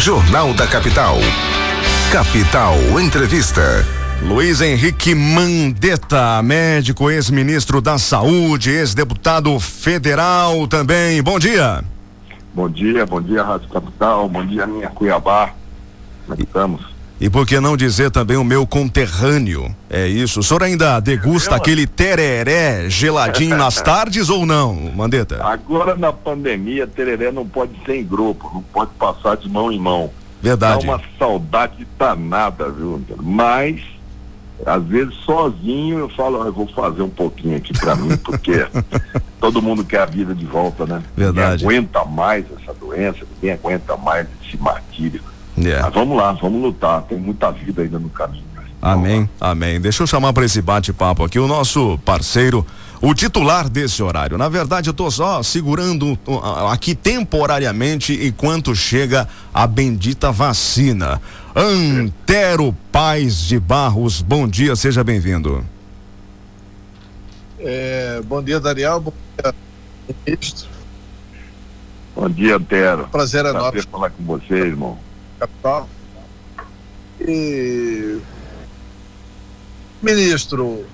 Jornal da Capital. Capital Entrevista. Luiz Henrique Mandetta, médico, ex-ministro da Saúde, ex-deputado federal também. Bom dia. Bom dia, bom dia, Rádio Capital, bom dia, minha Cuiabá. Como é estamos? E por que não dizer também o meu conterrâneo? É isso. O senhor ainda degusta aquele tereré geladinho nas tardes ou não, Mandetta? Agora na pandemia, tereré não pode ser em grupo, não pode passar de mão em mão. Verdade. Dá uma saudade danada, viu? Mas, às vezes sozinho eu falo, ah, eu vou fazer um pouquinho aqui pra mim, porque todo mundo quer a vida de volta, né? Verdade. Ninguém aguenta mais essa doença, ninguém aguenta mais esse martírio. É. Mas vamos lá, vamos lutar. Tem muita vida ainda no caminho. Amém, amém. Deixa eu chamar para esse bate-papo aqui o nosso parceiro, o titular desse horário. Na verdade, eu tô só segurando uh, aqui temporariamente enquanto chega a bendita vacina. Antero Paz de Barros, bom dia, seja bem-vindo. É, bom dia, Daniel. Bom dia, ministro. Bom dia, Antero. Prazer é Prazer nosso. falar com você, irmão. Capital. E, ministro,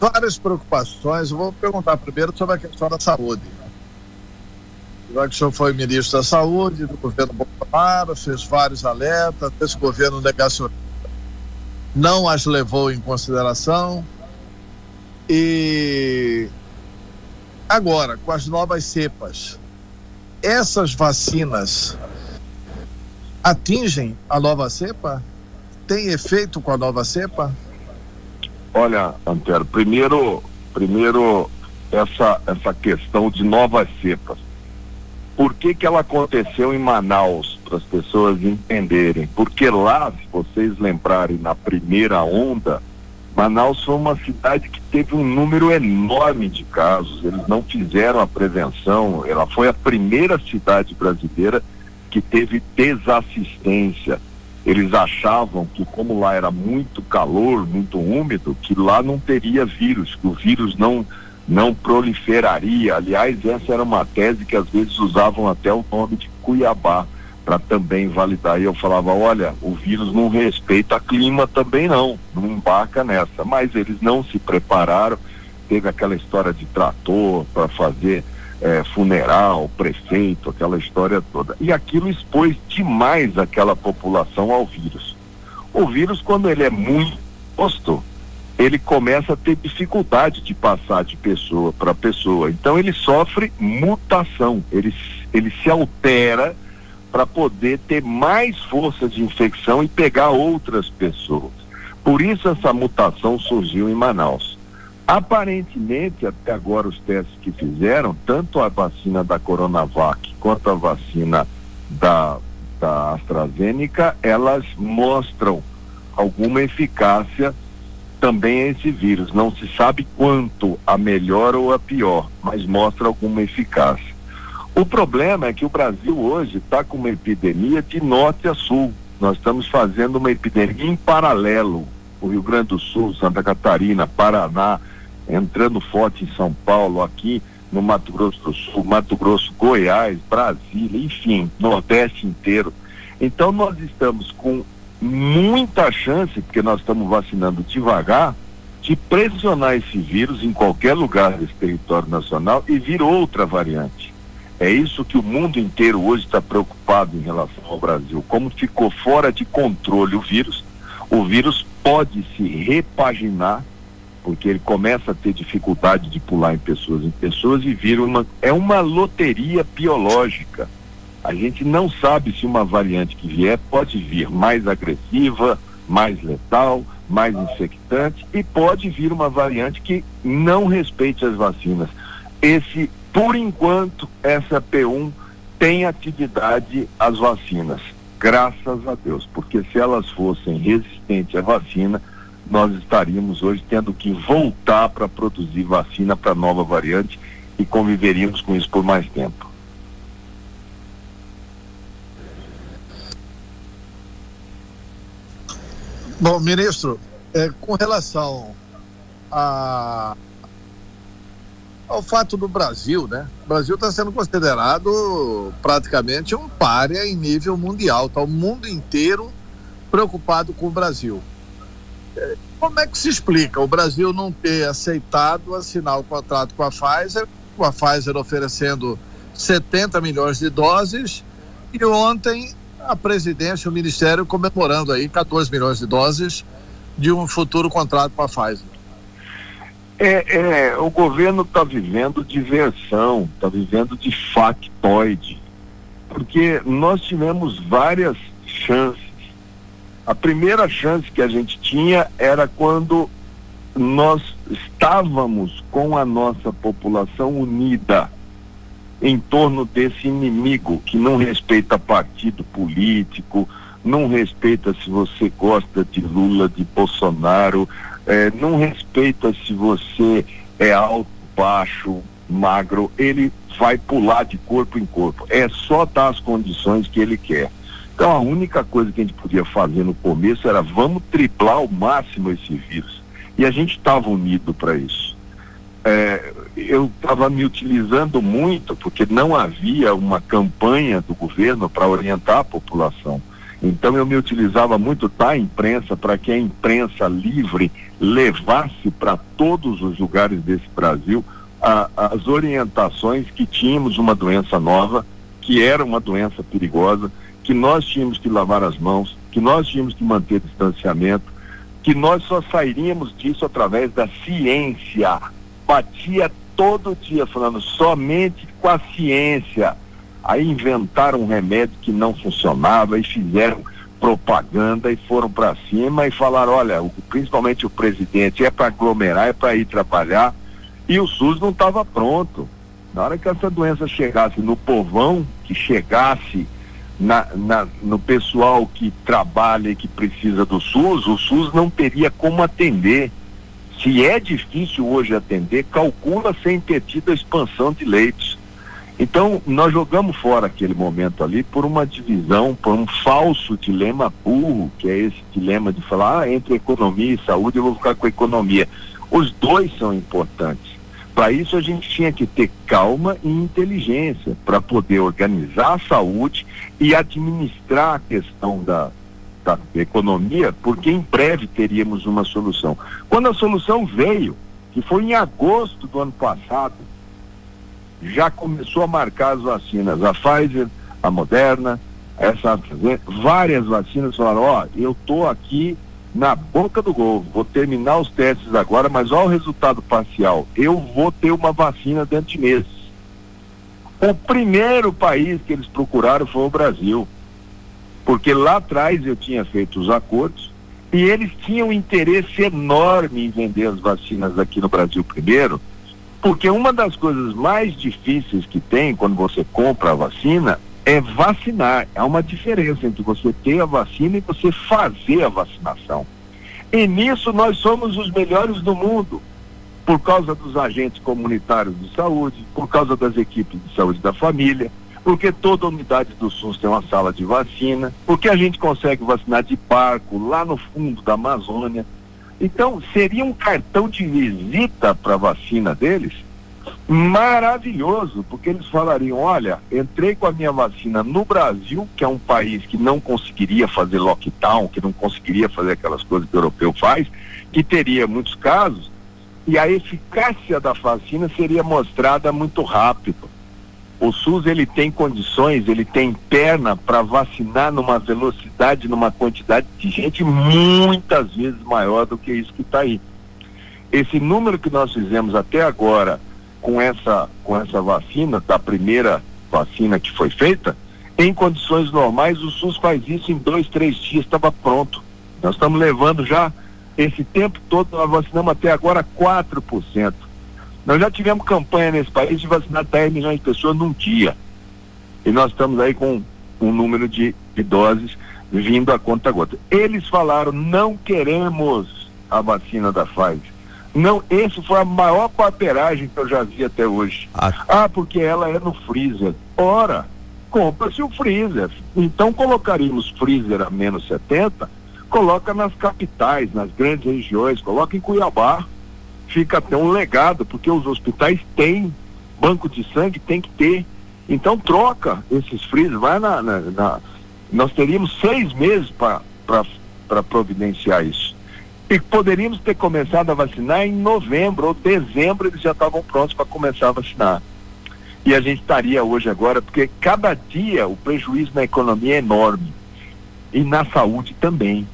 várias preocupações. Eu vou perguntar primeiro sobre a questão da saúde. Já que o senhor foi ministro da Saúde do governo Bolsonaro, fez vários alertas, esse governo negacionista não as levou em consideração. E agora, com as novas cepas, essas vacinas atingem a nova cepa? Tem efeito com a nova cepa? Olha, Antero, primeiro, primeiro essa, essa questão de novas cepas. Por que, que ela aconteceu em Manaus, para as pessoas entenderem? Porque lá, se vocês lembrarem, na primeira onda, Manaus foi uma cidade que teve um número enorme de casos. Eles não fizeram a prevenção. Ela foi a primeira cidade brasileira que teve desassistência. Eles achavam que, como lá era muito calor, muito úmido, que lá não teria vírus, que o vírus não, não proliferaria. Aliás, essa era uma tese que às vezes usavam até o nome de Cuiabá para também validar. E eu falava: olha, o vírus não respeita clima também, não, não embarca nessa. Mas eles não se prepararam. Teve aquela história de trator para fazer é, funeral, prefeito, aquela história toda. E aquilo expôs demais aquela população ao vírus. O vírus, quando ele é muito exposto, ele começa a ter dificuldade de passar de pessoa para pessoa. Então ele sofre mutação, ele, ele se altera para poder ter mais força de infecção e pegar outras pessoas. Por isso essa mutação surgiu em Manaus. Aparentemente, até agora, os testes que fizeram, tanto a vacina da Coronavac quanto a vacina da, da AstraZeneca, elas mostram alguma eficácia também a esse vírus. Não se sabe quanto a melhor ou a pior, mas mostra alguma eficácia. O problema é que o Brasil hoje está com uma epidemia de norte a sul. Nós estamos fazendo uma epidemia em paralelo. O Rio Grande do Sul, Santa Catarina, Paraná, entrando forte em São Paulo, aqui no Mato Grosso do Sul, Mato Grosso, Goiás, Brasília, enfim, Nordeste inteiro. Então nós estamos com muita chance, porque nós estamos vacinando devagar, de pressionar esse vírus em qualquer lugar desse território nacional e vir outra variante. É isso que o mundo inteiro hoje está preocupado em relação ao Brasil. Como ficou fora de controle o vírus, o vírus pode se repaginar porque ele começa a ter dificuldade de pular em pessoas em pessoas e vira uma é uma loteria biológica. A gente não sabe se uma variante que vier pode vir mais agressiva, mais letal, mais infectante e pode vir uma variante que não respeite as vacinas. Esse, por enquanto, essa P1 tem atividade às vacinas, graças a Deus, porque se elas fossem resistentes à vacina, nós estaríamos hoje tendo que voltar para produzir vacina para nova variante e conviveríamos com isso por mais tempo. Bom, ministro, é, com relação a ao fato do Brasil, né? O Brasil está sendo considerado praticamente um párea em nível mundial. Está o mundo inteiro preocupado com o Brasil. Como é que se explica o Brasil não ter aceitado assinar o contrato com a Pfizer, com a Pfizer oferecendo 70 milhões de doses e ontem a presidência, o ministério comemorando aí 14 milhões de doses de um futuro contrato com a Pfizer? É, é, o governo está vivendo diversão, está vivendo de factoide, porque nós tivemos várias chances. A primeira chance que a gente tinha era quando nós estávamos com a nossa população unida em torno desse inimigo que não respeita partido político, não respeita se você gosta de Lula, de Bolsonaro, é, não respeita se você é alto, baixo, magro, ele vai pular de corpo em corpo. É só dar as condições que ele quer. Então a única coisa que a gente podia fazer no começo era vamos triplar ao máximo esse vírus. E a gente estava unido para isso. É, eu estava me utilizando muito porque não havia uma campanha do governo para orientar a população. Então eu me utilizava muito da imprensa para que a imprensa livre levasse para todos os lugares desse Brasil a, as orientações que tínhamos uma doença nova, que era uma doença perigosa, que nós tínhamos que lavar as mãos, que nós tínhamos que manter distanciamento, que nós só sairíamos disso através da ciência. Batia todo dia falando somente com a ciência Aí inventaram um remédio que não funcionava e fizeram propaganda e foram para cima e falaram, olha, o, principalmente o presidente é para aglomerar, é para ir trabalhar e o SUS não estava pronto. Na hora que essa doença chegasse no povão, que chegasse na, na, no pessoal que trabalha e que precisa do SUS, o SUS não teria como atender. Se é difícil hoje atender, calcula sem ter tido a expansão de leitos. Então, nós jogamos fora aquele momento ali por uma divisão, por um falso dilema burro, que é esse dilema de falar, ah, entre economia e saúde, eu vou ficar com a economia. Os dois são importantes. Para isso, a gente tinha que ter calma e inteligência para poder organizar a saúde e administrar a questão da, da economia, porque em breve teríamos uma solução. Quando a solução veio, que foi em agosto do ano passado, já começou a marcar as vacinas, a Pfizer, a Moderna, essa várias vacinas falaram, ó, oh, eu tô aqui na boca do gol, vou terminar os testes agora, mas olha o resultado parcial, eu vou ter uma vacina dentro de meses. O primeiro país que eles procuraram foi o Brasil, porque lá atrás eu tinha feito os acordos e eles tinham interesse enorme em vender as vacinas aqui no Brasil primeiro, porque uma das coisas mais difíceis que tem quando você compra a vacina é vacinar. Há uma diferença entre você ter a vacina e você fazer a vacinação. E nisso nós somos os melhores do mundo, por causa dos agentes comunitários de saúde, por causa das equipes de saúde da família, porque toda unidade do SUS tem uma sala de vacina, porque a gente consegue vacinar de barco lá no fundo da Amazônia. Então, seria um cartão de visita para a vacina deles maravilhoso, porque eles falariam: olha, entrei com a minha vacina no Brasil, que é um país que não conseguiria fazer lockdown, que não conseguiria fazer aquelas coisas que o europeu faz, que teria muitos casos, e a eficácia da vacina seria mostrada muito rápido. O SUS ele tem condições, ele tem perna para vacinar numa velocidade, numa quantidade de gente muitas vezes maior do que isso que está aí. Esse número que nós fizemos até agora com essa com essa vacina, da primeira vacina que foi feita, em condições normais o SUS faz isso em dois, três dias, estava pronto. Nós estamos levando já esse tempo todo, nós vacinamos até agora 4%. Nós já tivemos campanha nesse país de vacinar 10 milhões de pessoas num dia. E nós estamos aí com um número de, de doses vindo a conta gota. Eles falaram, não queremos a vacina da Pfizer. Não, esse foi a maior paperagem que eu já vi até hoje. Ah, ah porque ela é no freezer. Ora, compra-se o freezer. Então colocaríamos freezer a menos 70, coloca nas capitais, nas grandes regiões, coloca em Cuiabá fica até um legado, porque os hospitais têm banco de sangue, tem que ter. Então troca esses freezers, vai na, na, na nós teríamos seis meses para providenciar isso. E poderíamos ter começado a vacinar em novembro ou dezembro, eles já estavam prontos para começar a vacinar. E a gente estaria hoje agora, porque cada dia o prejuízo na economia é enorme. E na saúde também.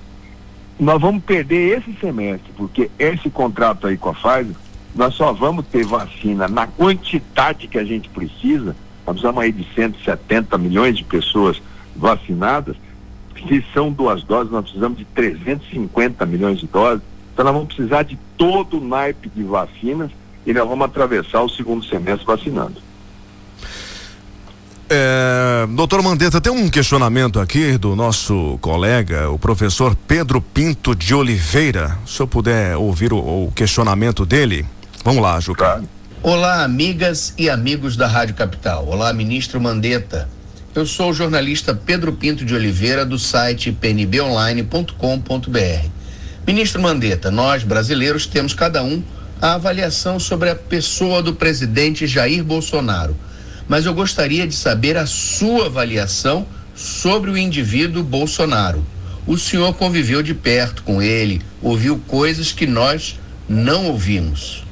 Nós vamos perder esse semestre, porque esse contrato aí com a Pfizer, nós só vamos ter vacina na quantidade que a gente precisa. Nós precisamos aí de 170 milhões de pessoas vacinadas, se são duas doses, nós precisamos de 350 milhões de doses. Então nós vamos precisar de todo o naipe de vacinas e nós vamos atravessar o segundo semestre vacinando. É, doutor Mandetta, tem um questionamento aqui do nosso colega, o professor Pedro Pinto de Oliveira. Se eu puder ouvir o, o questionamento dele. Vamos lá, Juca. Claro. Olá, amigas e amigos da Rádio Capital. Olá, ministro Mandetta. Eu sou o jornalista Pedro Pinto de Oliveira, do site pnbonline.com.br. Ministro Mandetta, nós brasileiros temos cada um a avaliação sobre a pessoa do presidente Jair Bolsonaro. Mas eu gostaria de saber a sua avaliação sobre o indivíduo Bolsonaro. O senhor conviveu de perto com ele, ouviu coisas que nós não ouvimos.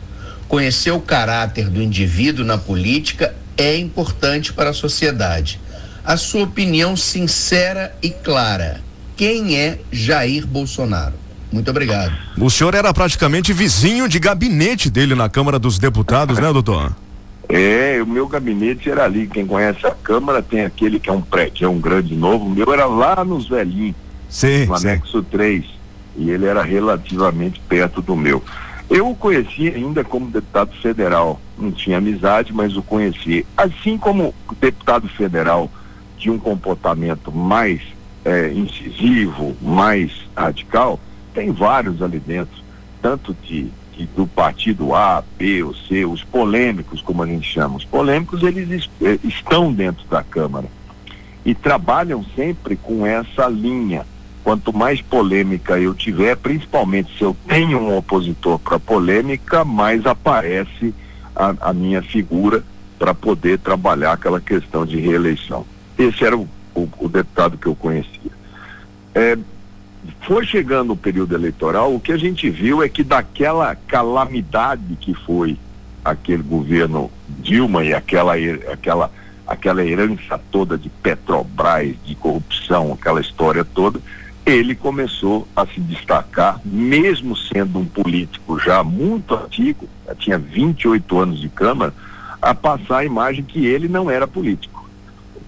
Conhecer o caráter do indivíduo na política é importante para a sociedade a sua opinião sincera e clara. Quem é Jair Bolsonaro? Muito obrigado. O senhor era praticamente vizinho de gabinete dele na Câmara dos Deputados, né, doutor? É, o meu gabinete era ali. Quem conhece a Câmara tem aquele que é um prédio, é um grande novo. O meu era lá nos velhinhos, sim, no anexo sim. 3. E ele era relativamente perto do meu. Eu o conheci ainda como deputado federal. Não tinha amizade, mas o conheci. Assim como deputado federal de um comportamento mais é, incisivo, mais radical, tem vários ali dentro, tanto de, de, do partido A, B ou C, os polêmicos, como a gente chama. Os polêmicos, eles é, estão dentro da Câmara e trabalham sempre com essa linha. Quanto mais polêmica eu tiver, principalmente se eu tenho um opositor para polêmica, mais aparece a, a minha figura para poder trabalhar aquela questão de reeleição. Esse era o, o, o deputado que eu conhecia. É, foi chegando o período eleitoral, o que a gente viu é que daquela calamidade que foi aquele governo Dilma e aquela, aquela, aquela herança toda de Petrobras, de corrupção, aquela história toda, ele começou a se destacar, mesmo sendo um político já muito antigo, já tinha 28 anos de Câmara, a passar a imagem que ele não era político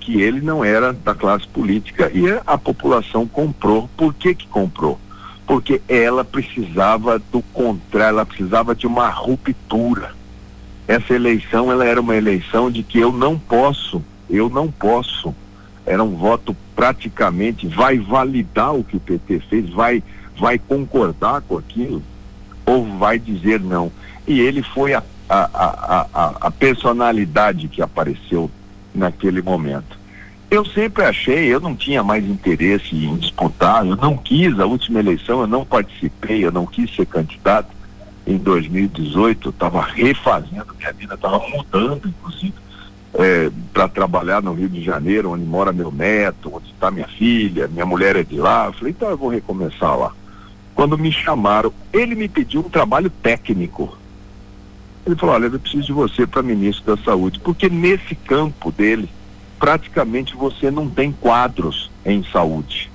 que ele não era da classe política e a população comprou. Por que que comprou? Porque ela precisava do contrário, ela precisava de uma ruptura. Essa eleição, ela era uma eleição de que eu não posso, eu não posso. Era um voto praticamente, vai validar o que o PT fez, vai, vai concordar com aquilo, ou vai dizer não. E ele foi a, a, a, a, a personalidade que apareceu naquele momento. Eu sempre achei, eu não tinha mais interesse em disputar, eu não quis, a última eleição eu não participei, eu não quis ser candidato. Em 2018 eu estava refazendo, minha vida estava mudando, inclusive, é, para trabalhar no Rio de Janeiro, onde mora meu neto, onde está minha filha, minha mulher é de lá. Eu falei, então eu vou recomeçar lá. Quando me chamaram, ele me pediu um trabalho técnico. Ele falou, olha, eu preciso de você para ministro da saúde, porque nesse campo dele, praticamente você não tem quadros em saúde.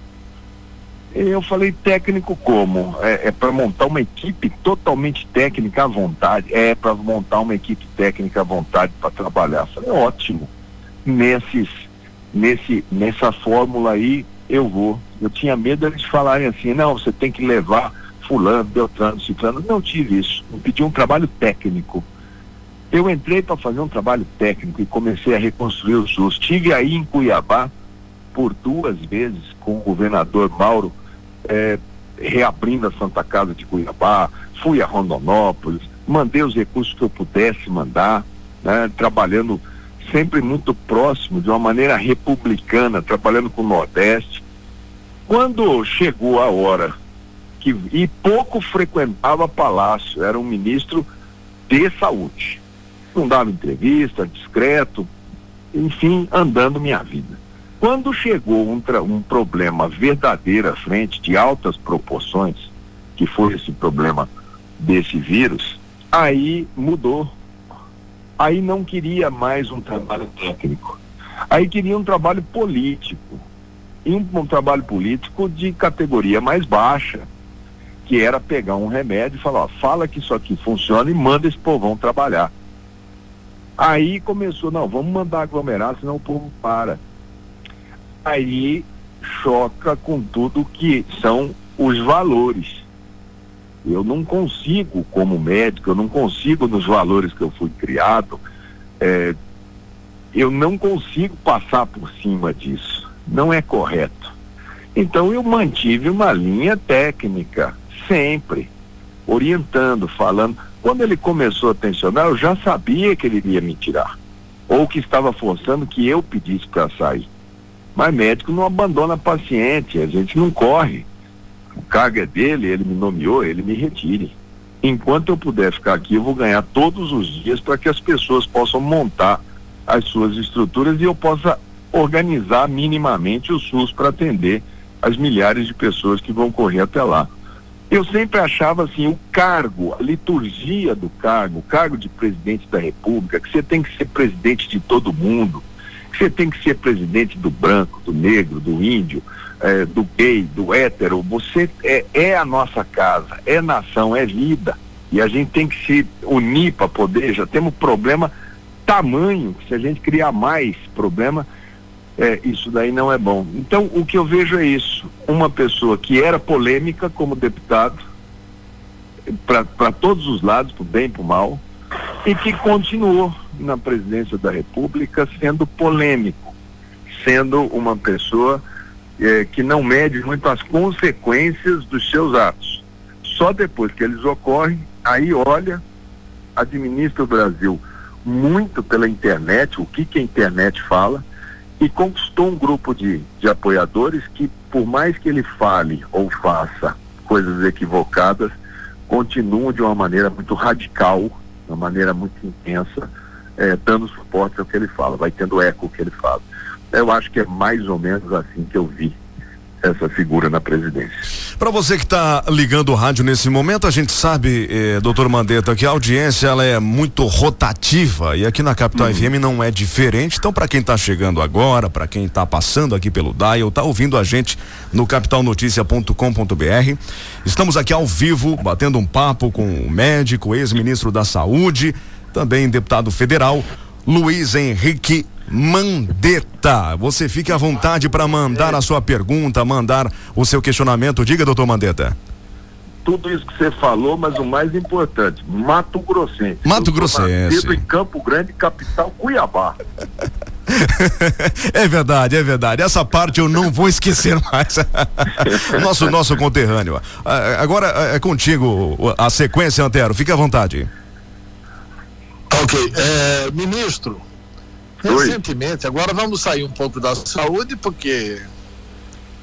Eu falei técnico como? É, é para montar uma equipe totalmente técnica à vontade. É para montar uma equipe técnica à vontade para trabalhar. Eu falei, ótimo. Nesses, nesse, nessa fórmula aí eu vou. Eu tinha medo deles falarem assim, não, você tem que levar fulano, Beltrano, Ciclano. Não tive isso. Eu pedi um trabalho técnico. Eu entrei para fazer um trabalho técnico e comecei a reconstruir o SUS. Estive aí em Cuiabá por duas vezes com o governador Mauro, é, reabrindo a Santa Casa de Cuiabá, fui a Rondonópolis, mandei os recursos que eu pudesse mandar, né, trabalhando sempre muito próximo, de uma maneira republicana, trabalhando com o Nordeste. Quando chegou a hora que e pouco frequentava palácio, era um ministro de saúde. Não dava entrevista, discreto, enfim, andando minha vida. Quando chegou um, um problema verdadeiro à frente, de altas proporções, que foi esse problema desse vírus, aí mudou. Aí não queria mais um trabalho técnico. Aí queria um trabalho político. E um, um trabalho político de categoria mais baixa, que era pegar um remédio e falar, ó, fala que isso aqui funciona e manda esse povão trabalhar. Aí começou, não, vamos mandar aglomerar, senão o povo para. Aí choca com tudo que são os valores. Eu não consigo, como médico, eu não consigo nos valores que eu fui criado, é, eu não consigo passar por cima disso. Não é correto. Então eu mantive uma linha técnica, sempre, orientando, falando. Quando ele começou a tensionar, eu já sabia que ele iria me tirar. Ou que estava forçando que eu pedisse para sair. Mas médico não abandona paciente, a gente não corre. O cargo é dele, ele me nomeou, ele me retire. Enquanto eu puder ficar aqui, eu vou ganhar todos os dias para que as pessoas possam montar as suas estruturas e eu possa organizar minimamente o SUS para atender as milhares de pessoas que vão correr até lá. Eu sempre achava assim, o cargo, a liturgia do cargo, o cargo de presidente da República, que você tem que ser presidente de todo mundo, que você tem que ser presidente do branco, do negro, do índio, é, do gay, do hétero, você é, é a nossa casa, é nação, é vida. E a gente tem que se unir para poder, já temos problema tamanho, que se a gente criar mais problema, é, isso daí não é bom. Então, o que eu vejo é isso: uma pessoa que era polêmica como deputado, para todos os lados, para o bem e para o mal, e que continuou na presidência da República sendo polêmico, sendo uma pessoa é, que não mede muito as consequências dos seus atos. Só depois que eles ocorrem, aí olha, administra o Brasil muito pela internet, o que, que a internet fala, e conquistou um grupo de, de apoiadores que, por mais que ele fale ou faça coisas equivocadas, continuam de uma maneira muito radical, de uma maneira muito intensa, eh, dando suporte ao que ele fala, vai tendo eco o que ele fala. Eu acho que é mais ou menos assim que eu vi essa figura na presidência. Para você que está ligando o rádio nesse momento, a gente sabe, eh, doutor Mandetta, que a audiência ela é muito rotativa e aqui na Capital uhum. FM não é diferente. Então, para quem está chegando agora, para quem está passando aqui pelo Dial, está ouvindo a gente no capitalnoticia.com.br, estamos aqui ao vivo, batendo um papo com o médico, ex-ministro da Saúde, também deputado federal, Luiz Henrique Mandetta. Você fique à vontade para mandar a sua pergunta, mandar o seu questionamento. Diga, doutor Mandetta. Tudo isso que você falou, mas o mais importante, Mato Grossense. Mato Grossense. em Campo Grande, capital Cuiabá. é verdade, é verdade. Essa parte eu não vou esquecer mais. nosso nosso conterrâneo. Ah, agora é contigo a sequência, Antero. Fique à vontade. Ok. É, ministro, Recentemente, agora vamos sair um pouco da saúde, porque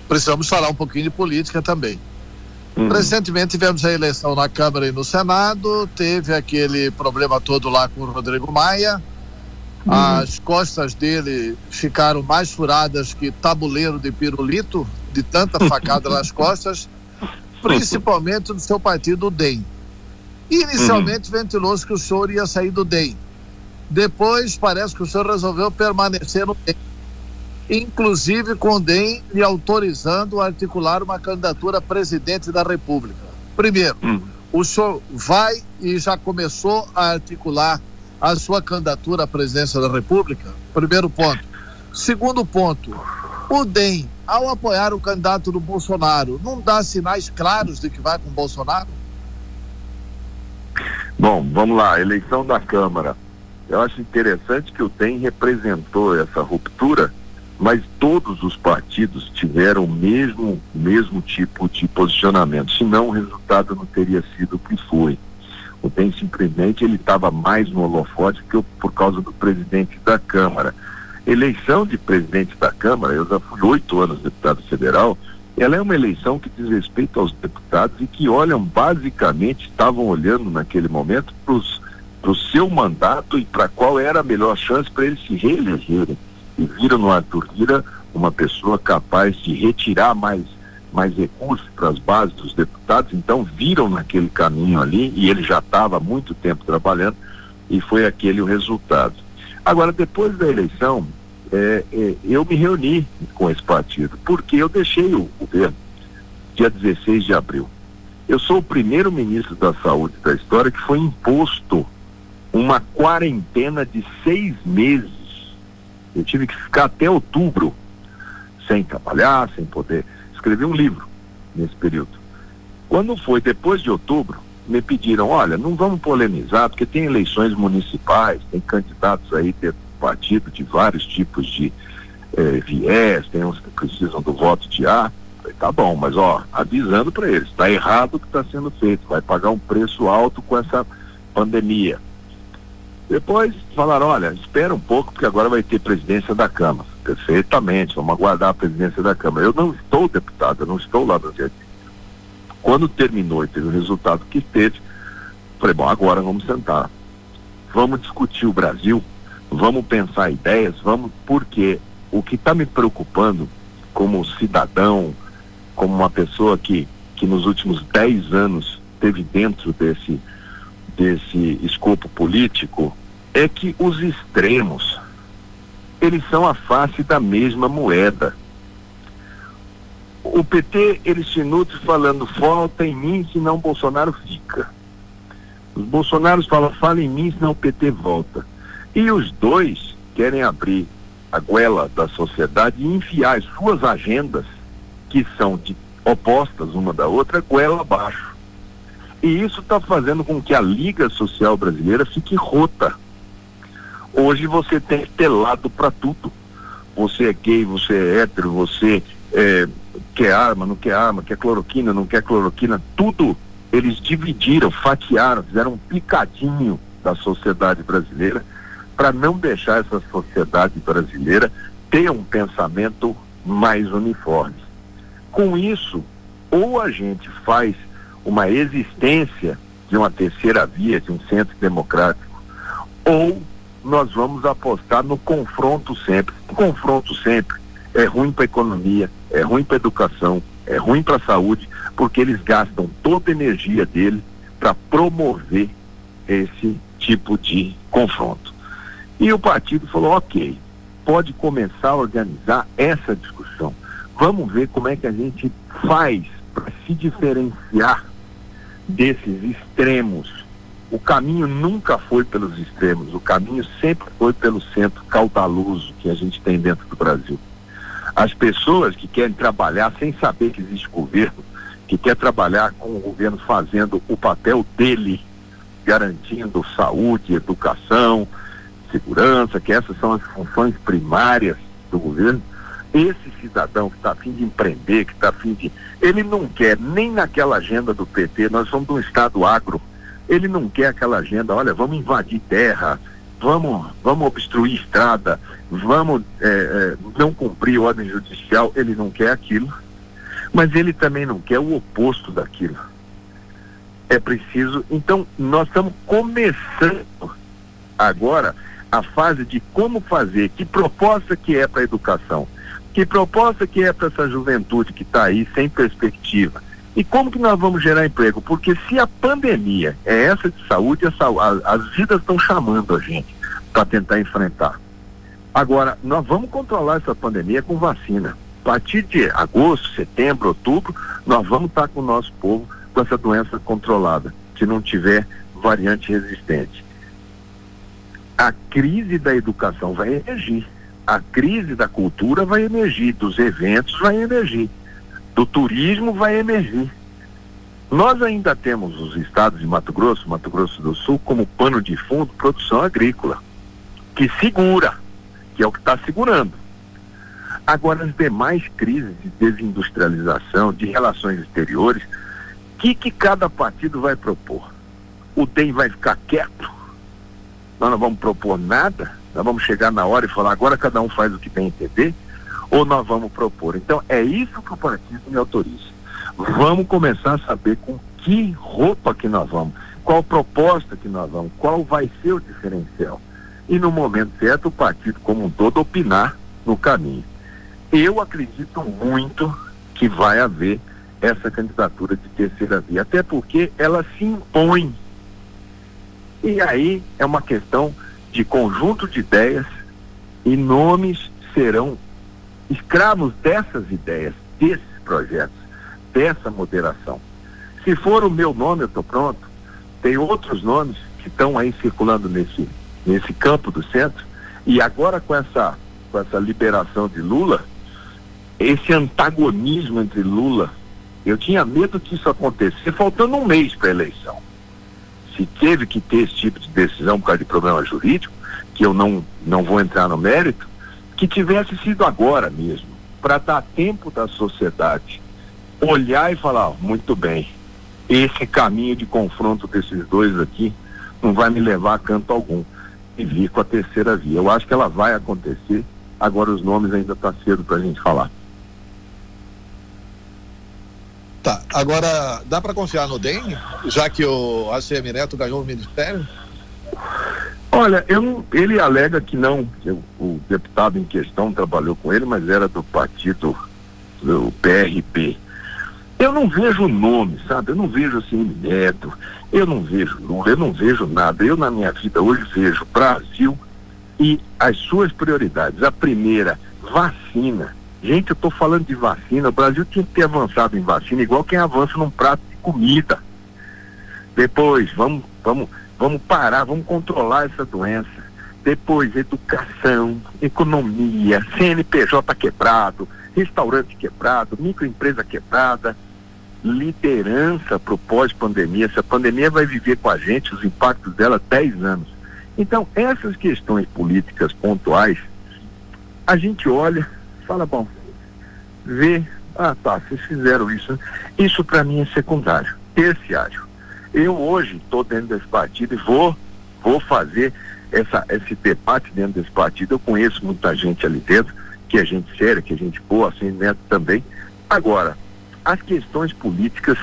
precisamos falar um pouquinho de política também. Uhum. Recentemente tivemos a eleição na Câmara e no Senado, teve aquele problema todo lá com o Rodrigo Maia. Uhum. As costas dele ficaram mais furadas que tabuleiro de pirulito, de tanta facada nas costas, principalmente do seu partido, o DEM. Inicialmente uhum. ventilou-se que o senhor ia sair do DEM depois parece que o senhor resolveu permanecer no DEM. Inclusive com o DEM lhe autorizando a articular uma candidatura a presidente da República. Primeiro, hum. o senhor vai e já começou a articular a sua candidatura à presidência da República? Primeiro ponto. Segundo ponto, o DEM, ao apoiar o candidato do Bolsonaro, não dá sinais claros de que vai com o Bolsonaro? Bom, vamos lá, eleição da Câmara. Eu acho interessante que o DEM representou essa ruptura, mas todos os partidos tiveram o mesmo, mesmo tipo de posicionamento, senão o resultado não teria sido o que foi. O DEM simplesmente ele estava mais no holofote que eu, por causa do presidente da Câmara. Eleição de presidente da Câmara, eu já fui oito anos deputado federal, ela é uma eleição que diz respeito aos deputados e que olham basicamente, estavam olhando naquele momento para o seu mandato e para qual era a melhor chance para eles se reelegerem. E viram no Arthur Lira uma pessoa capaz de retirar mais, mais recursos para as bases dos deputados, então viram naquele caminho ali, e ele já estava há muito tempo trabalhando, e foi aquele o resultado. Agora, depois da eleição, é, é, eu me reuni com esse partido, porque eu deixei o governo dia 16 de abril. Eu sou o primeiro ministro da Saúde da história que foi imposto uma quarentena de seis meses. Eu tive que ficar até outubro sem trabalhar, sem poder escrever um livro nesse período. Quando foi depois de outubro, me pediram, olha, não vamos polemizar, porque tem eleições municipais, tem candidatos aí do partido de vários tipos de eh, viés, tem uns que precisam do voto de A. Falei, tá bom, mas ó, avisando para eles, está errado o que está sendo feito, vai pagar um preço alto com essa pandemia. Depois falaram, olha, espera um pouco, porque agora vai ter presidência da Câmara. Perfeitamente, vamos aguardar a presidência da Câmara. Eu não estou deputado, eu não estou lá no dia Quando terminou e teve o resultado que teve, falei, bom, agora vamos sentar. Vamos discutir o Brasil, vamos pensar ideias, vamos, porque o que está me preocupando como cidadão, como uma pessoa que, que nos últimos 10 anos teve dentro desse, desse escopo político, é que os extremos, eles são a face da mesma moeda. O PT, ele se nutre falando, falta em mim, senão Bolsonaro fica. Os bolsonaros falam, fala em mim, senão o PT volta. E os dois querem abrir a goela da sociedade e enfiar as suas agendas, que são de, opostas uma da outra, goela abaixo. E isso está fazendo com que a Liga Social Brasileira fique rota Hoje você tem que ter lado para tudo. Você é gay, você é hétero, você é, quer arma, não quer arma, quer cloroquina, não quer cloroquina, tudo eles dividiram, fatiaram, fizeram um picadinho da sociedade brasileira para não deixar essa sociedade brasileira ter um pensamento mais uniforme. Com isso, ou a gente faz uma existência de uma terceira via, de um centro democrático, ou nós vamos apostar no confronto sempre. O confronto sempre é ruim para a economia, é ruim para a educação, é ruim para a saúde, porque eles gastam toda a energia dele para promover esse tipo de confronto. E o partido falou: ok, pode começar a organizar essa discussão. Vamos ver como é que a gente faz para se diferenciar desses extremos o caminho nunca foi pelos extremos, o caminho sempre foi pelo centro caudaloso que a gente tem dentro do Brasil. As pessoas que querem trabalhar sem saber que existe governo, que quer trabalhar com o governo fazendo o papel dele, garantindo saúde, educação, segurança, que essas são as funções primárias do governo, esse cidadão que está afim de empreender, que está afim de. Ele não quer nem naquela agenda do PT, nós somos um Estado agro ele não quer aquela agenda, olha, vamos invadir terra, vamos, vamos obstruir estrada, vamos é, é, não cumprir ordem judicial, ele não quer aquilo, mas ele também não quer o oposto daquilo. É preciso, então nós estamos começando agora a fase de como fazer, que proposta que é para a educação, que proposta que é para essa juventude que está aí sem perspectiva, e como que nós vamos gerar emprego? Porque se a pandemia é essa de saúde, a, as vidas estão chamando a gente para tentar enfrentar. Agora, nós vamos controlar essa pandemia com vacina. A partir de agosto, setembro, outubro, nós vamos estar com o nosso povo com essa doença controlada, se não tiver variante resistente. A crise da educação vai emergir, a crise da cultura vai emergir, dos eventos vai emergir do turismo vai emergir. Nós ainda temos os estados de Mato Grosso, Mato Grosso do Sul, como pano de fundo produção agrícola, que segura, que é o que está segurando. Agora, as demais crises de desindustrialização, de relações exteriores, o que, que cada partido vai propor? O DEM vai ficar quieto? Nós não vamos propor nada? Nós vamos chegar na hora e falar, agora cada um faz o que tem a entender? ou nós vamos propor. Então, é isso que o partido me autoriza. Vamos começar a saber com que roupa que nós vamos, qual proposta que nós vamos, qual vai ser o diferencial. E no momento certo, o partido como um todo opinar no caminho. Eu acredito muito que vai haver essa candidatura de terceira via, até porque ela se impõe. E aí é uma questão de conjunto de ideias e nomes serão escravos dessas ideias, desses projetos, dessa moderação. Se for o meu nome, eu estou pronto. Tem outros nomes que estão aí circulando nesse, nesse campo do centro. E agora com essa, com essa liberação de Lula, esse antagonismo entre Lula, eu tinha medo que isso acontecesse, faltando um mês para a eleição. Se teve que ter esse tipo de decisão por causa de problema jurídico, que eu não, não vou entrar no mérito, que tivesse sido agora mesmo, para dar tempo da sociedade olhar e falar, muito bem, esse caminho de confronto desses dois aqui não vai me levar a canto algum. E vir com a terceira via. Eu acho que ela vai acontecer, agora os nomes ainda está cedo para a gente falar. Tá, agora dá para confiar no DEM, já que o ACM Neto ganhou o ministério? Olha, eu, ele alega que não, que o, deputado em questão trabalhou com ele, mas era do partido, do PRB. Eu não vejo nome, sabe? Eu não vejo assim Neto, eu não vejo Lula, eu não vejo nada. Eu na minha vida hoje vejo Brasil e as suas prioridades. A primeira, vacina. Gente, eu estou falando de vacina. O Brasil tinha que ter avançado em vacina, igual quem avança num prato de comida. Depois, vamos, vamos Vamos parar, vamos controlar essa doença. Depois, educação, economia, CNPJ quebrado, restaurante quebrado, microempresa quebrada, liderança para o pós-pandemia. Essa pandemia vai viver com a gente, os impactos dela, 10 anos. Então, essas questões políticas pontuais, a gente olha, fala, bom, vê, ah tá, vocês fizeram isso. Isso para mim é secundário, terciário. Eu hoje estou dentro desse partido e vou, vou fazer essa, esse debate dentro desse partido. Eu conheço muita gente ali dentro, que é gente séria, que é gente boa, assim, Neto também. Agora, as questões políticas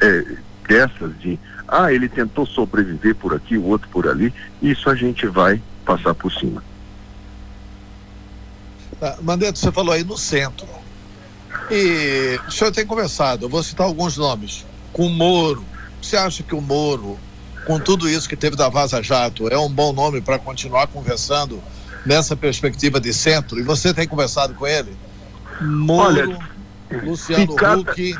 é, dessas de, ah, ele tentou sobreviver por aqui, o outro por ali, isso a gente vai passar por cima. Ah, Mandeto, você falou aí no centro. E o senhor tem conversado, eu vou citar alguns nomes, com Moro, você acha que o Moro, com tudo isso que teve da Vaza Jato, é um bom nome para continuar conversando nessa perspectiva de centro? E você tem conversado com ele? Moro, Olha, Luciano cada... Huck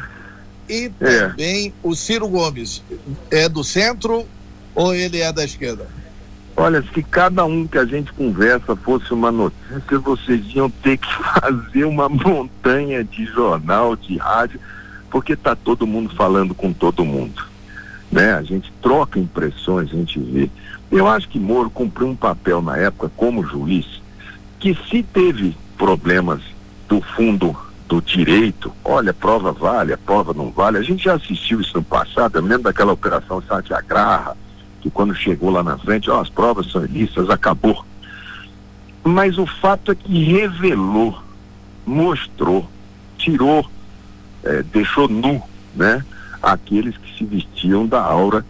e é. também o Ciro Gomes. É do centro ou ele é da esquerda? Olha, se cada um que a gente conversa fosse uma notícia, vocês iam ter que fazer uma montanha de jornal, de rádio, porque está todo mundo falando com todo mundo né? A gente troca impressões, a gente vê. Eu acho que Moro cumpriu um papel na época como juiz que se teve problemas do fundo do direito, olha, prova vale, a prova não vale. A gente já assistiu isso no passado, eu lembro daquela operação Santiagraha, que quando chegou lá na frente, ó, as provas são ilícitas, acabou. Mas o fato é que revelou, mostrou, tirou, é, deixou nu, né? aqueles que se vestiam da aura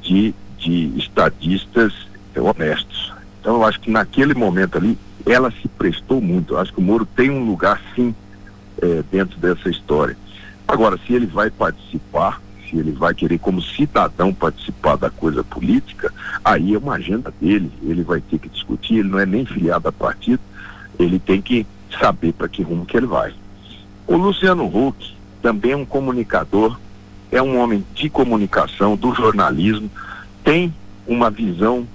de, de estadistas honestos. Então eu acho que naquele momento ali ela se prestou muito. Eu acho que o Moro tem um lugar sim é, dentro dessa história. Agora, se ele vai participar, se ele vai querer como cidadão participar da coisa política, aí é uma agenda dele. Ele vai ter que discutir, ele não é nem filiado a partido, ele tem que saber para que rumo que ele vai. O Luciano Huck também é um comunicador é um homem de comunicação, do jornalismo, tem uma visão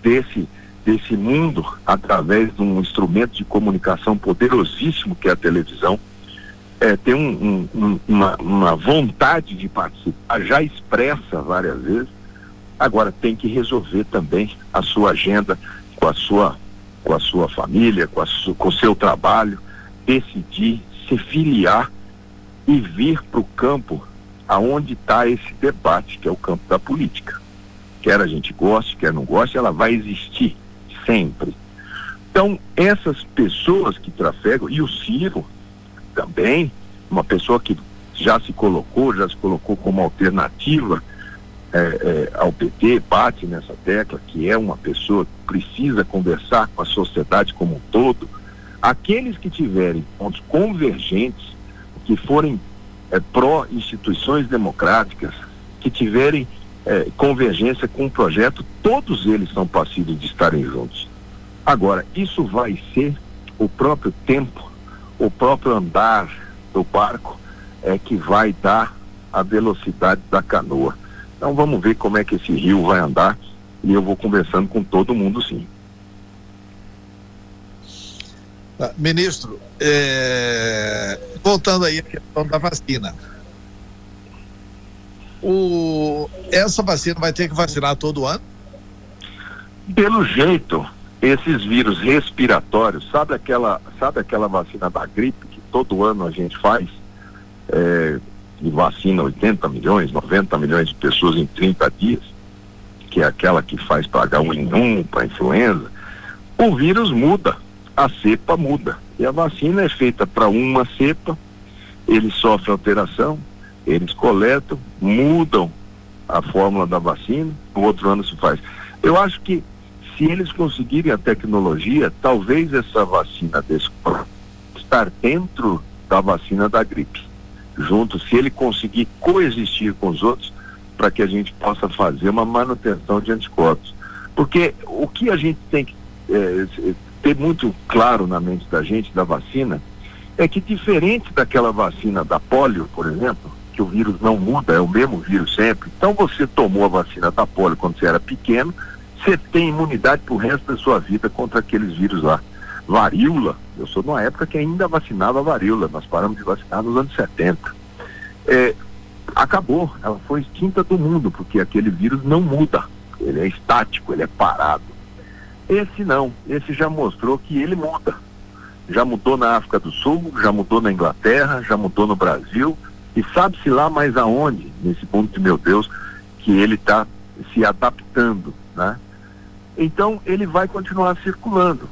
desse desse mundo através de um instrumento de comunicação poderosíssimo que é a televisão. É, tem um, um, uma, uma vontade de participar, já expressa várias vezes. Agora tem que resolver também a sua agenda com a sua com a sua família, com, a su, com o seu trabalho, decidir se filiar e vir para o campo aonde está esse debate, que é o campo da política. Quer a gente goste, quer não goste, ela vai existir sempre. Então, essas pessoas que trafegam, e o Ciro também, uma pessoa que já se colocou, já se colocou como alternativa é, é, ao PT, bate nessa tecla, que é uma pessoa que precisa conversar com a sociedade como um todo. Aqueles que tiverem pontos convergentes, que forem é, pró-instituições democráticas, que tiverem é, convergência com o projeto, todos eles são passíveis de estarem juntos. Agora, isso vai ser o próprio tempo, o próprio andar do barco é que vai dar a velocidade da canoa. Então vamos ver como é que esse rio vai andar e eu vou conversando com todo mundo sim. Tá, ministro, é... voltando aí à questão da vacina. O... Essa vacina vai ter que vacinar todo ano? Pelo jeito, esses vírus respiratórios, sabe aquela, sabe aquela vacina da gripe que todo ano a gente faz? É, e vacina 80 milhões, 90 milhões de pessoas em 30 dias, que é aquela que faz para H1N1, para influenza, o vírus muda, a cepa muda. E a vacina é feita para uma cepa, eles sofrem alteração, eles coletam, mudam a fórmula da vacina, no outro ano se faz. Eu acho que se eles conseguirem a tecnologia, talvez essa vacina desse estar dentro da vacina da gripe, junto, se ele conseguir coexistir com os outros, para que a gente possa fazer uma manutenção de anticorpos. Porque o que a gente tem que é, ter muito claro na mente da gente, da vacina, é que diferente daquela vacina da polio, por exemplo, que o vírus não muda, é o mesmo vírus sempre. Então você tomou a vacina da polio quando você era pequeno, você tem imunidade pro resto da sua vida contra aqueles vírus lá. Varíola, eu sou numa época que ainda vacinava varíola, nós paramos de vacinar nos anos 70. É, acabou, ela foi extinta do mundo, porque aquele vírus não muda, ele é estático, ele é parado. Esse não, esse já mostrou que ele muda. Já mudou na África do Sul, já mudou na Inglaterra, já mudou no Brasil, e sabe-se lá mais aonde, nesse mundo de meu Deus, que ele está se adaptando, né? Então ele vai continuar circulando,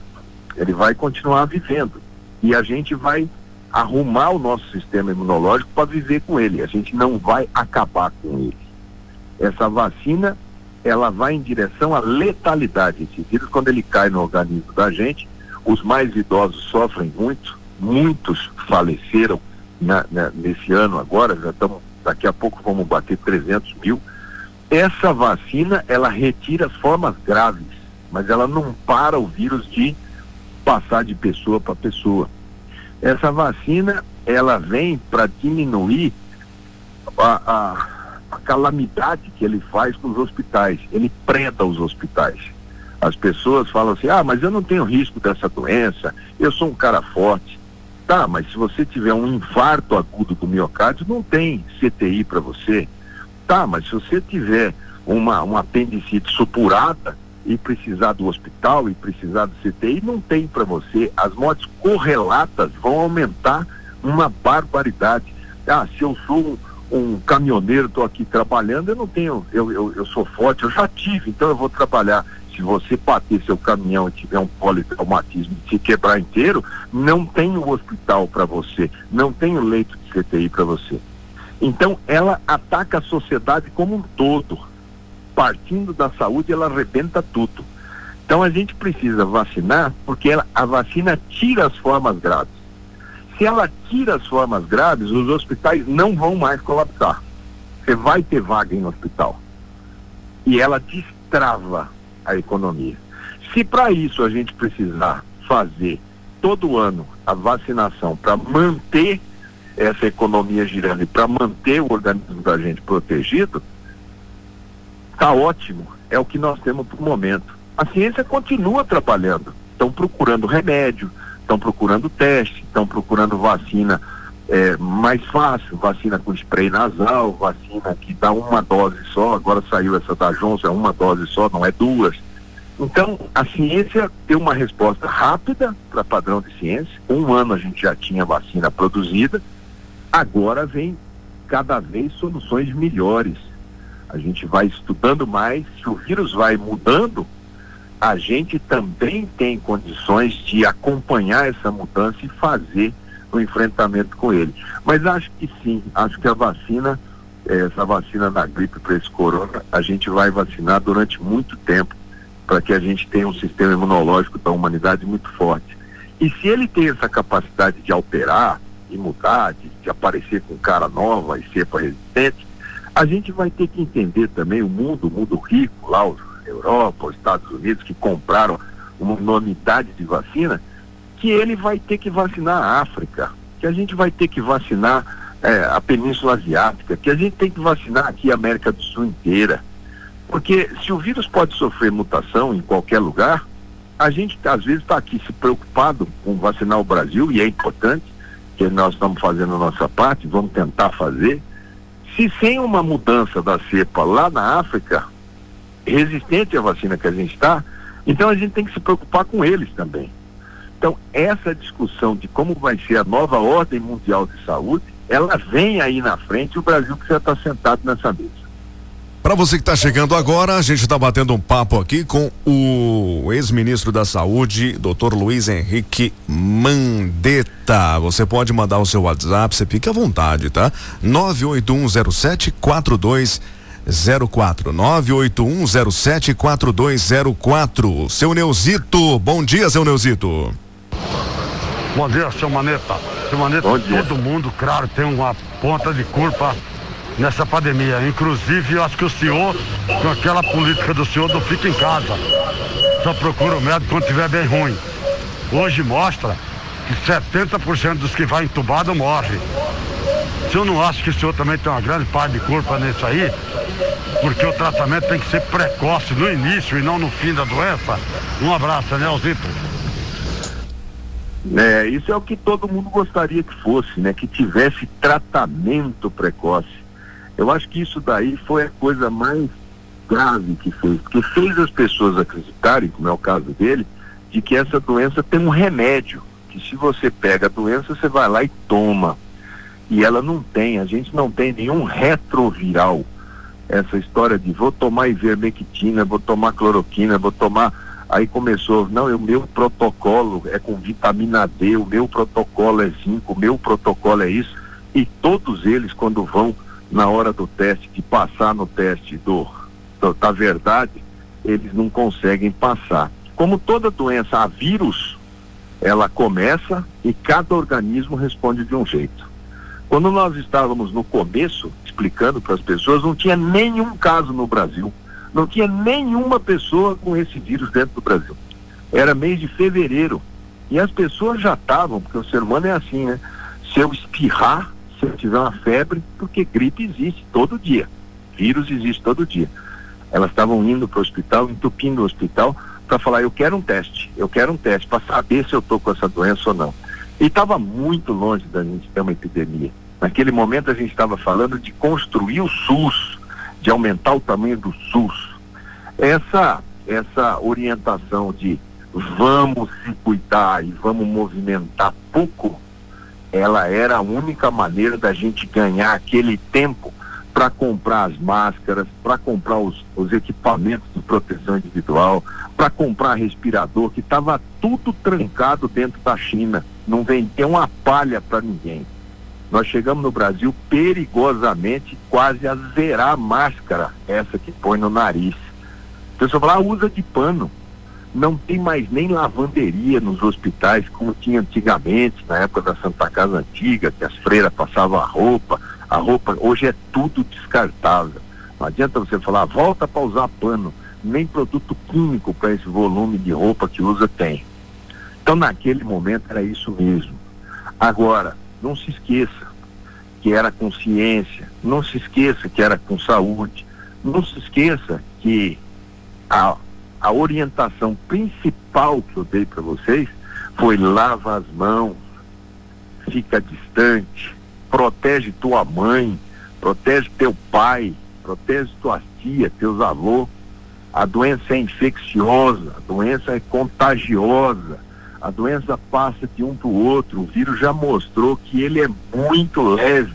ele vai continuar vivendo e a gente vai arrumar o nosso sistema imunológico para viver com ele. A gente não vai acabar com ele. Essa vacina ela vai em direção à letalidade. Esse vírus, quando ele cai no organismo da gente, os mais idosos sofrem muito, muitos faleceram na, na, nesse ano agora, já estamos, daqui a pouco vamos bater 300 mil. Essa vacina, ela retira as formas graves mas ela não para o vírus de passar de pessoa para pessoa. Essa vacina, ela vem para diminuir a, a, a, calamidade que ele faz com os hospitais. Ele preda os hospitais. As pessoas falam assim: ah, mas eu não tenho risco dessa doença, eu sou um cara forte. Tá, mas se você tiver um infarto agudo do miocárdio, não tem CTI para você. Tá, mas se você tiver uma, uma apendicite supurada, e precisar do hospital e precisar do CTI, não tem para você. As mortes correlatas vão aumentar uma barbaridade. Ah, se eu sou um, um caminhoneiro, estou aqui trabalhando, eu não tenho, eu, eu, eu sou forte, eu já tive, então eu vou trabalhar. Se você bater seu caminhão e tiver um politraumatismo e se quebrar inteiro, não tem o hospital para você, não tem o leito de CTI para você. Então ela ataca a sociedade como um todo partindo da saúde, ela arrebenta tudo. Então a gente precisa vacinar porque ela, a vacina tira as formas graves. Se ela tira as formas graves, os hospitais não vão mais colapsar. Você vai ter vaga em hospital. E ela destrava a economia. Se para isso a gente precisar fazer todo ano a vacinação para manter essa economia girando e para manter o organismo da gente protegido, Está ótimo, é o que nós temos por momento. A ciência continua trabalhando, estão procurando remédio, estão procurando teste, estão procurando vacina é, mais fácil, vacina com spray nasal, vacina que dá uma dose só, agora saiu essa da Johnson, é uma dose só, não é duas. Então, a ciência tem uma resposta rápida para padrão de ciência. Um ano a gente já tinha vacina produzida, agora vem cada vez soluções melhores a gente vai estudando mais, se o vírus vai mudando, a gente também tem condições de acompanhar essa mudança e fazer o enfrentamento com ele. Mas acho que sim, acho que a vacina, eh, essa vacina da gripe para esse corona, a gente vai vacinar durante muito tempo para que a gente tenha um sistema imunológico da humanidade muito forte. E se ele tem essa capacidade de alterar e mudar, de, de aparecer com cara nova e cepa resistente, a gente vai ter que entender também o mundo, o mundo rico, lá os Europa, os Estados Unidos, que compraram uma unidade de vacina, que ele vai ter que vacinar a África, que a gente vai ter que vacinar é, a Península Asiática, que a gente tem que vacinar aqui a América do Sul inteira. Porque se o vírus pode sofrer mutação em qualquer lugar, a gente às vezes está aqui se preocupado com vacinar o Brasil, e é importante, que nós estamos fazendo a nossa parte, vamos tentar fazer. Se sem uma mudança da cepa lá na África, resistente à vacina que a gente está, então a gente tem que se preocupar com eles também. Então, essa discussão de como vai ser a nova ordem mundial de saúde, ela vem aí na frente e o Brasil precisa estar sentado nessa mesa. Para você que está chegando agora, a gente está batendo um papo aqui com o ex-ministro da Saúde, Dr. Luiz Henrique Mandetta. Você pode mandar o seu WhatsApp, você fica à vontade, tá? 98107 42 04 98107 4204. Seu Neuzito, bom dia, seu Neuzito. Bom dia, seu Maneta. Seu Maneta, todo mundo, claro, tem uma ponta de culpa nessa pandemia. Inclusive, eu acho que o senhor, com aquela política do senhor, não fica em casa. Só procura o médico quando estiver bem ruim. Hoje mostra que 70% dos que vai entubado morre. O senhor não acha que o senhor também tem uma grande parte de culpa nisso aí? Porque o tratamento tem que ser precoce no início e não no fim da doença? Um abraço, né, Alzito? É, isso é o que todo mundo gostaria que fosse, né? Que tivesse tratamento precoce. Eu acho que isso daí foi a coisa mais grave que fez, porque fez as pessoas acreditarem, como é o caso dele, de que essa doença tem um remédio, que se você pega a doença, você vai lá e toma. E ela não tem, a gente não tem nenhum retroviral. Essa história de vou tomar ivermectina, vou tomar cloroquina, vou tomar Aí começou, não, o meu protocolo é com vitamina D, o meu protocolo é zinco, o meu protocolo é isso. E todos eles, quando vão na hora do teste, de passar no teste do, do da verdade, eles não conseguem passar. Como toda doença, a vírus, ela começa e cada organismo responde de um jeito. Quando nós estávamos no começo, explicando para as pessoas, não tinha nenhum caso no Brasil. Não tinha nenhuma pessoa com esse vírus dentro do Brasil. Era mês de fevereiro. E as pessoas já estavam, porque o ser humano é assim, né? Se eu espirrar, se eu tiver uma febre, porque gripe existe todo dia. Vírus existe todo dia. Elas estavam indo para o hospital, entupindo o hospital, para falar: eu quero um teste, eu quero um teste para saber se eu estou com essa doença ou não. E estava muito longe da gente ter uma epidemia. Naquele momento a gente estava falando de construir o SUS, de aumentar o tamanho do SUS. Essa, essa orientação de vamos se cuidar e vamos movimentar pouco, ela era a única maneira da gente ganhar aquele tempo para comprar as máscaras, para comprar os, os, equipamentos de proteção individual, para comprar respirador, que estava tudo trancado dentro da China. Não vendia uma palha para ninguém. Nós chegamos no Brasil perigosamente quase a zerar a máscara, essa que põe no nariz. O pessoal fala, ah, usa de pano. Não tem mais nem lavanderia nos hospitais como tinha antigamente, na época da Santa Casa Antiga, que as freiras passavam a roupa. A roupa hoje é tudo descartável. Não adianta você falar, volta para usar pano. Nem produto químico para esse volume de roupa que usa tem. Então naquele momento era isso mesmo. Agora, não se esqueça que era com ciência, não se esqueça que era com saúde, não se esqueça que a, a orientação principal que eu dei para vocês foi lava as mãos, fica distante, protege tua mãe, protege teu pai, protege tua tia, teus avós. A doença é infecciosa, a doença é contagiosa a doença passa de um para o outro. O vírus já mostrou que ele é muito leve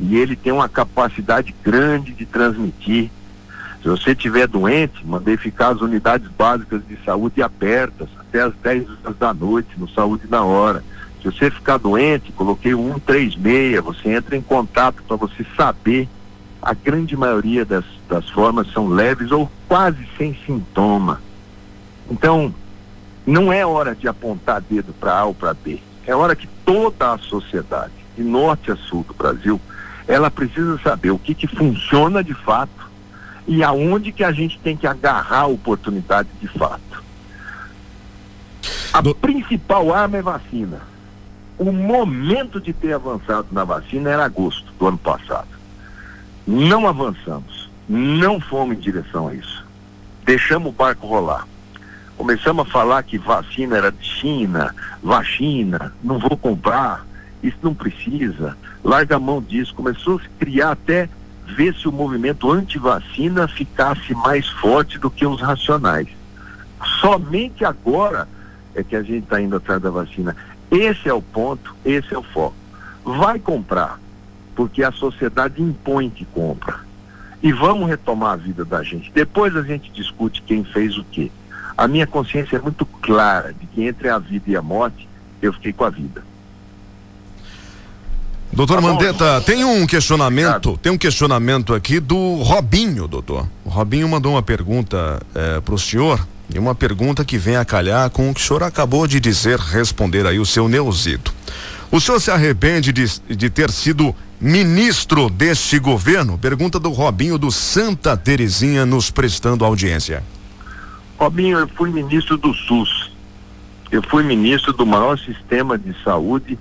e ele tem uma capacidade grande de transmitir. Se você tiver doente, mandei ficar as unidades básicas de saúde abertas até as 10 horas da noite, no Saúde na Hora. Se você ficar doente, coloquei o 136, você entra em contato para você saber. A grande maioria das, das formas são leves ou quase sem sintoma. Então, não é hora de apontar dedo para A ou para B. É hora que toda a sociedade, de norte a sul do Brasil, ela precisa saber o que, que funciona de fato e aonde que a gente tem que agarrar a oportunidade de fato. A Do... principal arma é vacina. O momento de ter avançado na vacina era agosto do ano passado. Não avançamos, não fomos em direção a isso. Deixamos o barco rolar. Começamos a falar que vacina era de China, vacina, não vou comprar, isso não precisa, larga a mão disso. Começou a se criar até ver se o movimento anti-vacina ficasse mais forte do que os racionais. Somente agora é que a gente está indo atrás da vacina. Esse é o ponto, esse é o foco. Vai comprar, porque a sociedade impõe que compra. E vamos retomar a vida da gente. Depois a gente discute quem fez o quê. A minha consciência é muito clara de que entre a vida e a morte, eu fiquei com a vida. Doutor tá Mandetta, tem um questionamento, tem um questionamento aqui do Robinho, doutor. O Robinho mandou uma pergunta é, para o senhor e uma pergunta que vem a calhar com o que o senhor acabou de dizer, responder aí o seu Neuzito. O senhor se arrepende de, de ter sido ministro deste governo? Pergunta do Robinho do Santa Terezinha nos prestando audiência. Robinho, eu fui ministro do SUS. Eu fui ministro do maior sistema de saúde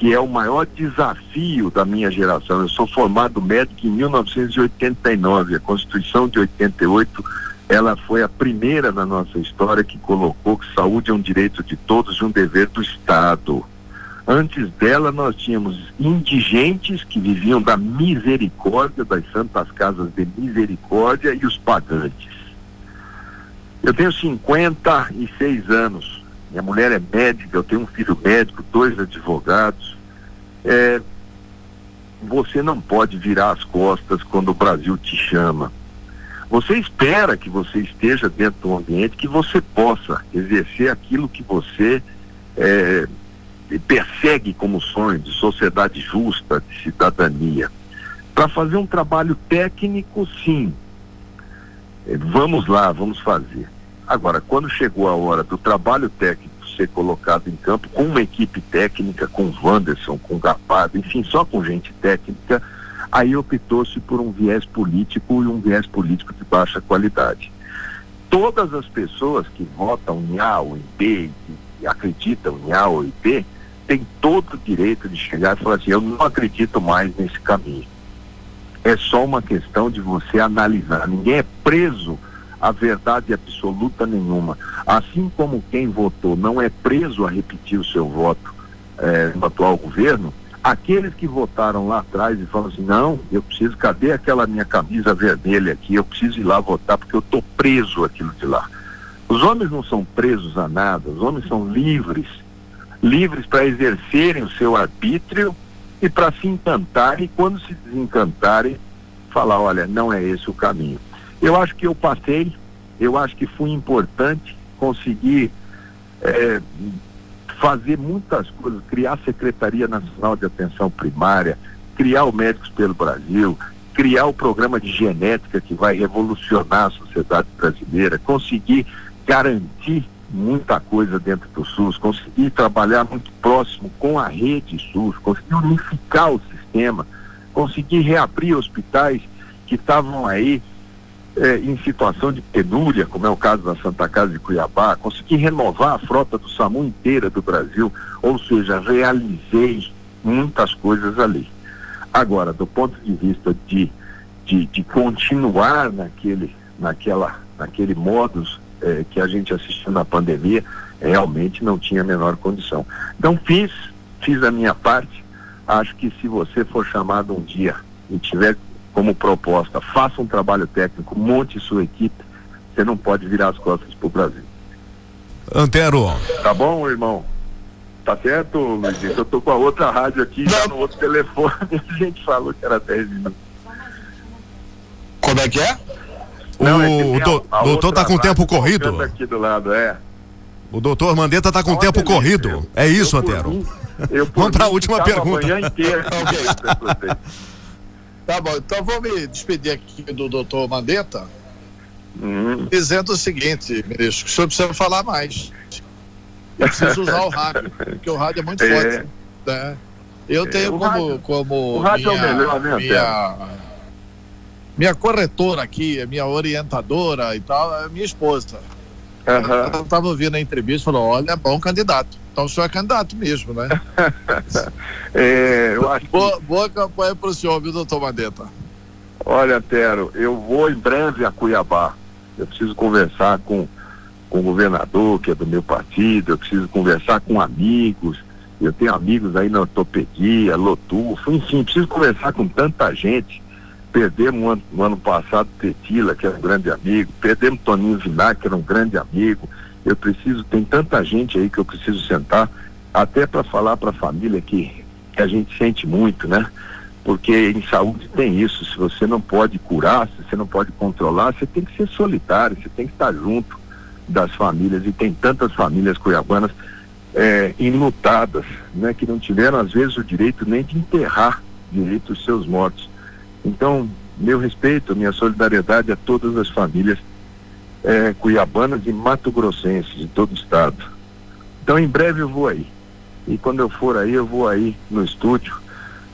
que é o maior desafio da minha geração. Eu sou formado médico em 1989. A Constituição de 88, ela foi a primeira na nossa história que colocou que saúde é um direito de todos e um dever do Estado. Antes dela, nós tínhamos indigentes que viviam da misericórdia, das santas casas de misericórdia e os pagantes. Eu tenho 56 anos minha mulher é médica, eu tenho um filho médico, dois advogados. É, você não pode virar as costas quando o Brasil te chama. Você espera que você esteja dentro do ambiente que você possa exercer aquilo que você é, persegue como sonho de sociedade justa, de cidadania. Para fazer um trabalho técnico, sim. É, vamos lá, vamos fazer. Agora, quando chegou a hora do trabalho técnico ser colocado em campo, com uma equipe técnica, com Wanderson, com Gapado, enfim, só com gente técnica, aí optou-se por um viés político e um viés político de baixa qualidade. Todas as pessoas que votam em A ou em B, que acreditam em A ou em B, têm todo o direito de chegar e falar assim, eu não acredito mais nesse caminho. É só uma questão de você analisar. Ninguém é preso a verdade absoluta nenhuma. Assim como quem votou não é preso a repetir o seu voto eh, no atual governo, aqueles que votaram lá atrás e falam assim, não, eu preciso, cadê aquela minha camisa vermelha aqui? Eu preciso ir lá votar porque eu estou preso aquilo de lá. Os homens não são presos a nada, os homens são livres, livres para exercerem o seu arbítrio e para se encantarem e quando se desencantarem, falar, olha, não é esse o caminho. Eu acho que eu passei, eu acho que fui importante, conseguir é, fazer muitas coisas, criar a Secretaria Nacional de Atenção Primária, criar o Médicos pelo Brasil, criar o programa de genética que vai revolucionar a sociedade brasileira, conseguir garantir muita coisa dentro do SUS, conseguir trabalhar muito próximo com a rede SUS, conseguir unificar o sistema, conseguir reabrir hospitais que estavam aí é, em situação de penúria, como é o caso da Santa Casa de Cuiabá, consegui renovar a frota do SAMU inteira do Brasil, ou seja, realizei muitas coisas ali. Agora, do ponto de vista de, de, de continuar naquele, naquela, naquele modus é, que a gente assistiu na pandemia, realmente não tinha a menor condição. Então fiz, fiz a minha parte. Acho que se você for chamado um dia e tiver como proposta, faça um trabalho técnico, monte sua equipe, você não pode virar as costas para o Brasil. Antero. Tá bom, irmão? Tá certo, Luiz? Eu tô com a outra rádio aqui, já no outro telefone, a gente falou que era 10 minutos. Como é que é? O, Não, é o do, doutor tá com tempo corrido? Aqui do lado, é. O doutor Mandetta tá com Olha tempo corrido. Eu, é isso, Otero. Vamos para a última pergunta. tá bom, então vou me despedir aqui do doutor Mandetta, hum. dizendo o seguinte, ministro, que o senhor precisa falar mais. Eu preciso usar o rádio, porque o rádio é muito é. forte. Né? Eu tenho é, como, rádio, como. O rádio minha, é o melhor, né, minha, minha corretora aqui, minha orientadora e tal, é minha esposa. Uhum. Ela estava ouvindo a entrevista e falou: olha, bom candidato. Então o senhor é candidato mesmo, né? é, eu acho boa, que... boa campanha para o senhor, viu, doutor Mandetta? Olha, Tero, eu vou em breve a Cuiabá. Eu preciso conversar com, com o governador, que é do meu partido, eu preciso conversar com amigos. Eu tenho amigos aí na ortopedia, Lotufo, enfim, preciso conversar com tanta gente Perdemos no ano, no ano passado Tetila, que era um grande amigo, perdemos Toninho Vinar, que era um grande amigo. Eu preciso, tem tanta gente aí que eu preciso sentar, até para falar para a família que, que a gente sente muito, né? Porque em saúde tem isso, se você não pode curar, se você não pode controlar, você tem que ser solidário, você tem que estar junto das famílias, e tem tantas famílias cuiabanas é, enlutadas, né? Que não tiveram às vezes o direito nem de enterrar direito os seus mortos. Então, meu respeito, minha solidariedade a todas as famílias é, cuiabanas e mato-grossenses de todo o estado. Então, em breve eu vou aí. E quando eu for aí, eu vou aí no estúdio,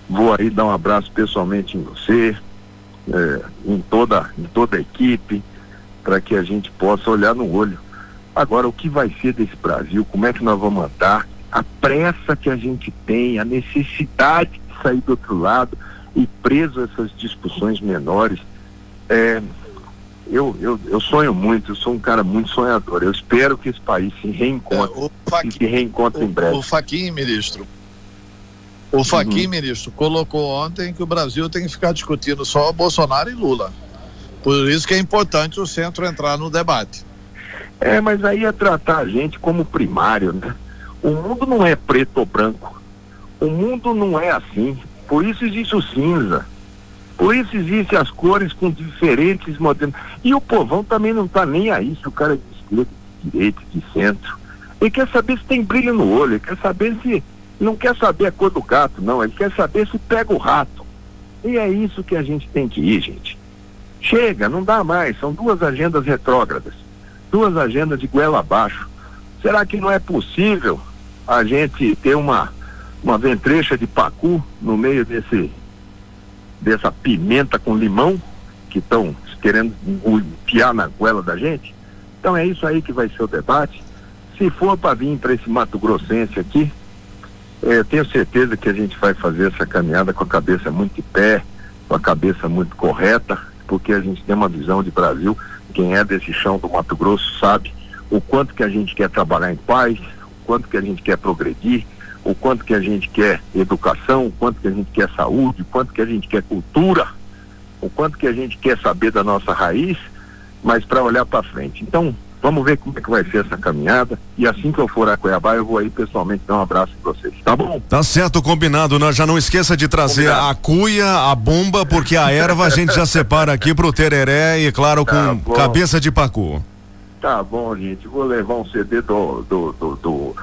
vou aí dar um abraço pessoalmente em você, é, em, toda, em toda a equipe, para que a gente possa olhar no olho. Agora, o que vai ser desse Brasil? Como é que nós vamos andar? A pressa que a gente tem, a necessidade de sair do outro lado e preso a essas discussões menores. É, eu, eu, eu sonho muito, eu sou um cara muito sonhador. Eu espero que esse país se reencontre é, e se reencontre em breve. O Faquim, ministro, o Faquim, uhum. ministro, colocou ontem que o Brasil tem que ficar discutindo só Bolsonaro e Lula. Por isso que é importante o centro entrar no debate. É, mas aí é tratar a gente como primário, né? O mundo não é preto ou branco. O mundo não é assim. Por isso existe o cinza. Por isso existem as cores com diferentes modelos. E o povão também não está nem aí se o cara é de esquerda, de direita, de centro. Ele quer saber se tem brilho no olho, ele quer saber se. Não quer saber a cor do gato, não. Ele quer saber se pega o rato. E é isso que a gente tem que ir, gente. Chega, não dá mais. São duas agendas retrógradas. Duas agendas de goela abaixo. Será que não é possível a gente ter uma uma ventrecha de pacu no meio desse dessa pimenta com limão que estão querendo piar na goela da gente. Então é isso aí que vai ser o debate. Se for para vir para esse Mato Grossense aqui, é, tenho certeza que a gente vai fazer essa caminhada com a cabeça muito de pé, com a cabeça muito correta, porque a gente tem uma visão de Brasil. Quem é desse chão do Mato Grosso sabe o quanto que a gente quer trabalhar em paz, o quanto que a gente quer progredir, o quanto que a gente quer educação, o quanto que a gente quer saúde, o quanto que a gente quer cultura, o quanto que a gente quer saber da nossa raiz, mas para olhar para frente. Então, vamos ver como é que vai ser essa caminhada e assim que eu for a Cuiabá, eu vou aí pessoalmente dar um abraço para vocês, tá bom? Tá certo, combinado, né? Já não esqueça de trazer combinado. a cuia, a bomba, porque a erva a gente já separa aqui pro tereré e claro tá com cabeça de pacu. Tá bom, gente, vou levar um CD do, do, do, do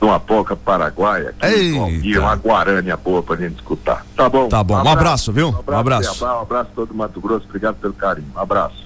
de uma poca paraguaia e uma guarânia boa pra gente escutar. Tá bom? Tá bom. Um, um abraço, abraço, viu? Um abraço. Um abraço. Um abraço todo Mato Grosso. Obrigado pelo carinho. Um abraço.